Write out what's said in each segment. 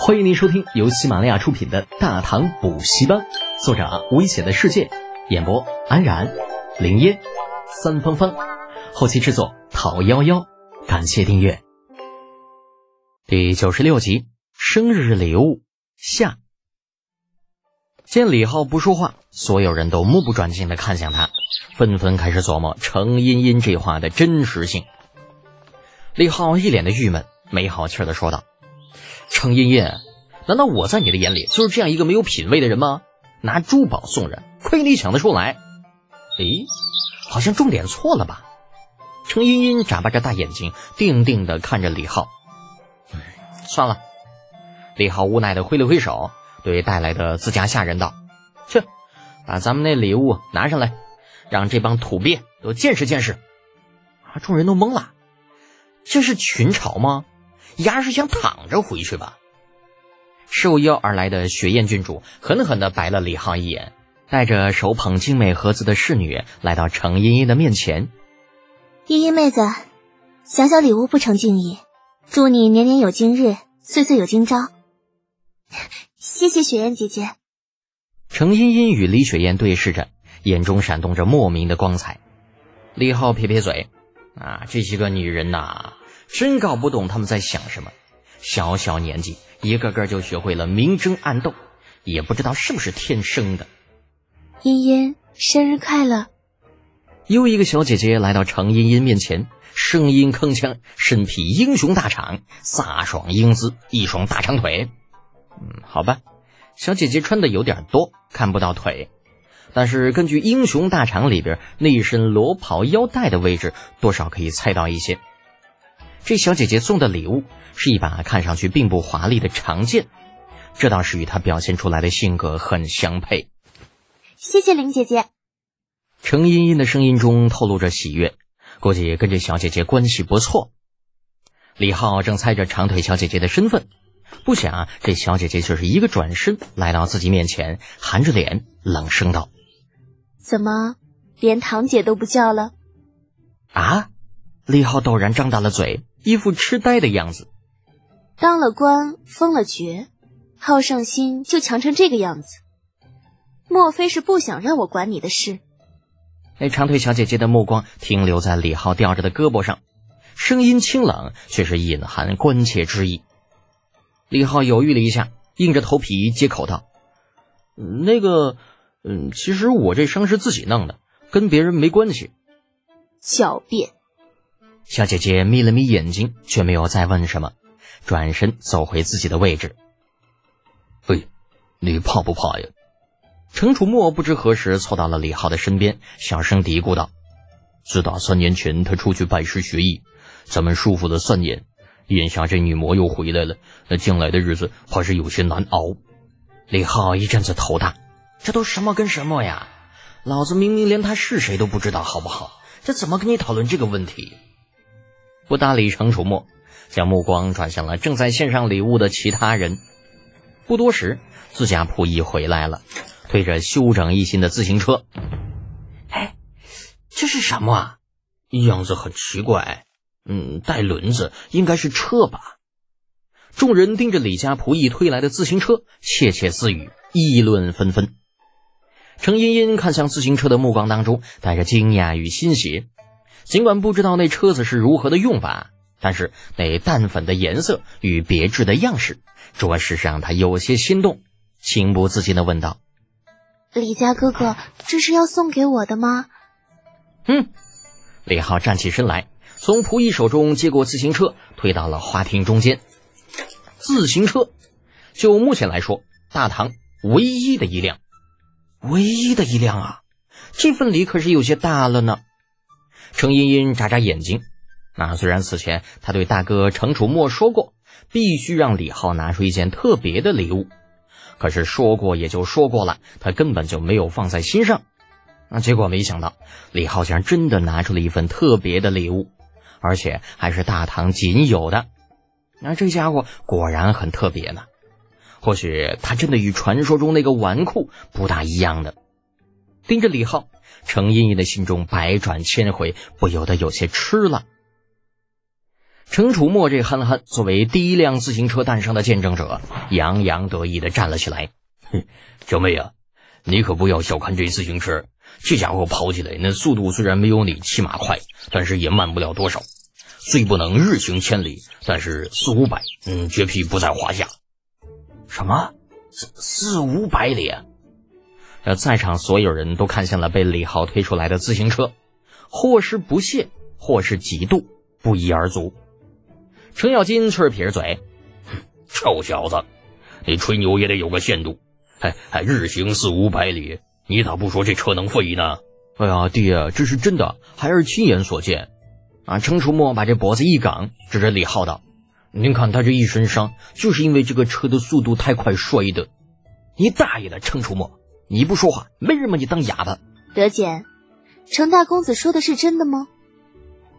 欢迎您收听由喜马拉雅出品的《大唐补习班》，作者危险的世界，演播安然、林烟、三芳芳，后期制作陶幺幺。感谢订阅。第九十六集，生日礼物下。见李浩不说话，所有人都目不转睛的看向他，纷纷开始琢磨程茵茵这话的真实性。李浩一脸的郁闷，没好气的说道。程茵茵，难道我在你的眼里就是这样一个没有品位的人吗？拿珠宝送人，亏你想得出来！诶，好像重点错了吧？程茵茵眨巴着大眼睛，定定地看着李浩。算了，李浩无奈地挥了挥手，对带来的自家下人道：“去，把咱们那礼物拿上来，让这帮土鳖都见识见识。”啊！众人都懵了，这是群嘲吗？丫是想躺着回去吧？受邀而来的雪燕郡主狠狠地白了李浩一眼，带着手捧精美盒子的侍女来到程茵茵的面前。茵茵妹子，小小礼物不成敬意，祝你年年有今日，岁岁有今朝。谢谢雪燕姐姐。程茵茵与李雪燕对视着，眼中闪动着莫名的光彩。李浩撇撇嘴：“啊，这些个女人呐。”真搞不懂他们在想什么，小小年纪，一个个就学会了明争暗斗，也不知道是不是天生的。茵茵，生日快乐！又一个小姐姐来到程茵茵面前，声音铿锵，身披英雄大氅，飒爽英姿，一双大长腿。嗯，好吧，小姐姐穿的有点多，看不到腿，但是根据英雄大氅里边那一身罗袍腰带的位置，多少可以猜到一些。这小姐姐送的礼物是一把看上去并不华丽的长剑，这倒是与她表现出来的性格很相配。谢谢林姐姐。程茵茵的声音中透露着喜悦，估计跟这小姐姐关系不错。李浩正猜着长腿小姐姐的身份，不想这小姐姐却是一个转身来到自己面前，含着脸冷声道：“怎么连堂姐都不叫了？”啊！李浩陡然张大了嘴。一副痴呆的样子，当了官，封了爵，好胜心就强成这个样子，莫非是不想让我管你的事？那长腿小姐姐的目光停留在李浩吊着的胳膊上，声音清冷，却是隐含关切之意。李浩犹豫了一下，硬着头皮接口道：“那个，嗯，其实我这伤是自己弄的，跟别人没关系。”狡辩。小姐姐眯了眯眼睛，却没有再问什么，转身走回自己的位置。嘿，你怕不怕呀？程楚墨不知何时凑到了李浩的身边，小声嘀咕道：“自打三年前他出去拜师学艺，咱们束缚了三年，眼下这女魔又回来了，那将来的日子怕是有些难熬。”李浩一阵子头大，这都什么跟什么呀？老子明明连他是谁都不知道，好不好？这怎么跟你讨论这个问题？不搭理程楚墨，将目光转向了正在献上礼物的其他人。不多时，自家仆役回来了，推着修整一新的自行车。哎，这是什么啊？样子很奇怪。嗯，带轮子，应该是车吧？众人盯着李家仆役推来的自行车，窃窃私语，议论纷纷。程茵茵看向自行车的目光当中，带着惊讶与欣喜。尽管不知道那车子是如何的用法，但是那淡粉的颜色与别致的样式，着实让他有些心动，情不自禁的问道：“李家哥哥，这是要送给我的吗？”嗯，李浩站起身来，从仆役手中接过自行车，推到了花厅中间。自行车，就目前来说，大唐唯一的一辆，唯一的一辆啊！这份礼可是有些大了呢。程茵茵眨眨眼睛，那虽然此前他对大哥程楚墨说过，必须让李浩拿出一件特别的礼物，可是说过也就说过了，他根本就没有放在心上。那结果没想到，李浩竟然真的拿出了一份特别的礼物，而且还是大唐仅有的。那这家伙果然很特别呢，或许他真的与传说中那个纨绔不大一样的。盯着李浩。程茵茵的心中百转千回，不由得有些吃了。程楚墨这憨憨作为第一辆自行车诞生的见证者，洋洋得意地站了起来。哼，小妹啊，你可不要小看这自行车，这家伙跑起来那速度虽然没有你骑马快，但是也慢不了多少。虽不能日行千里，但是四五百，嗯，绝匹不在话下。什么？四四五百里？呃，在场所有人都看向了被李浩推出来的自行车，或是不屑，或是嫉妒，不一而足。程咬金啐撇着嘴：“臭小子，你吹牛也得有个限度。还还日行四五百里，你咋不说这车能飞呢？”哎呀，爹，这是真的，孩儿亲眼所见。啊！程楚墨把这脖子一梗，指着李浩道：“您看他这一身伤，就是因为这个车的速度太快摔的。”你大爷的，程楚墨！你不说话，没人把你当哑巴。德简，程大公子说的是真的吗？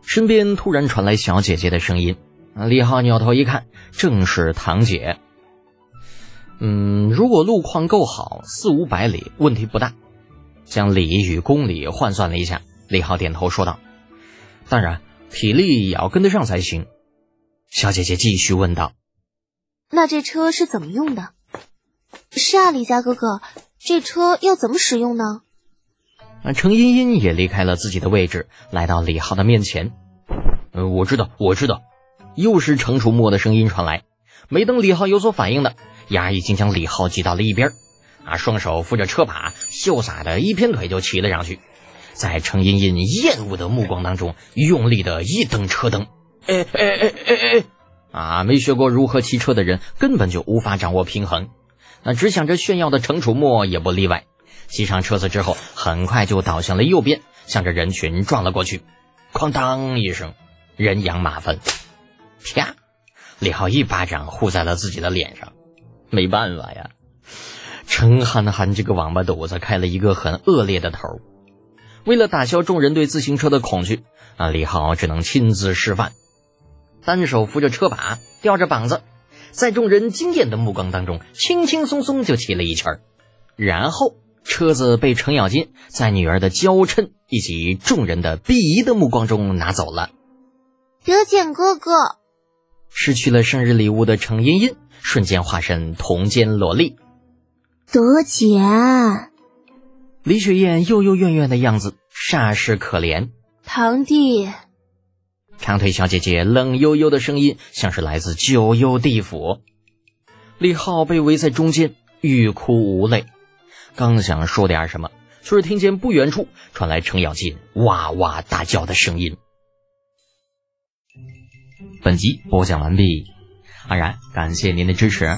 身边突然传来小姐姐的声音。李浩扭头一看，正是堂姐。嗯，如果路况够好，四五百里问题不大。将里与公里换算了一下，李浩点头说道：“当然，体力也要跟得上才行。”小姐姐继续问道：“那这车是怎么用的？”“是啊，李家哥哥，这车要怎么使用呢？”程茵茵也离开了自己的位置，来到李浩的面前。“呃，我知道，我知道。”又是程楚墨的声音传来，没等李浩有所反应呢，丫已经将李浩挤到了一边，啊，双手扶着车把，潇洒的一偏腿就骑了上去，在程茵茵厌恶的目光当中，用力的一蹬车灯，哎哎哎哎哎，啊，没学过如何骑车的人根本就无法掌握平衡，那只想着炫耀的程楚墨也不例外，骑上车子之后，很快就倒向了右边，向着人群撞了过去，哐当一声，人仰马翻。啪！李浩一巴掌呼在了自己的脸上。没办法呀，陈憨憨这个王八犊子开了一个很恶劣的头。为了打消众人对自行车的恐惧，啊，李浩只能亲自示范，单手扶着车把，吊着膀子，在众人惊艳的目光当中，轻轻松松就骑了一圈然后车子被程咬金在女儿的娇嗔以及众人的鄙夷的目光中拿走了。德简哥哥。失去了生日礼物的程茵茵瞬间化身铜肩萝莉。德简，李雪燕幽幽怨怨的样子煞是可怜。堂弟，长腿小姐姐冷悠悠的声音像是来自九幽地府。李浩被围在中间，欲哭无泪，刚想说点什么，却是听见不远处传来程咬金哇哇大叫的声音。本集播讲完毕，安然感谢您的支持。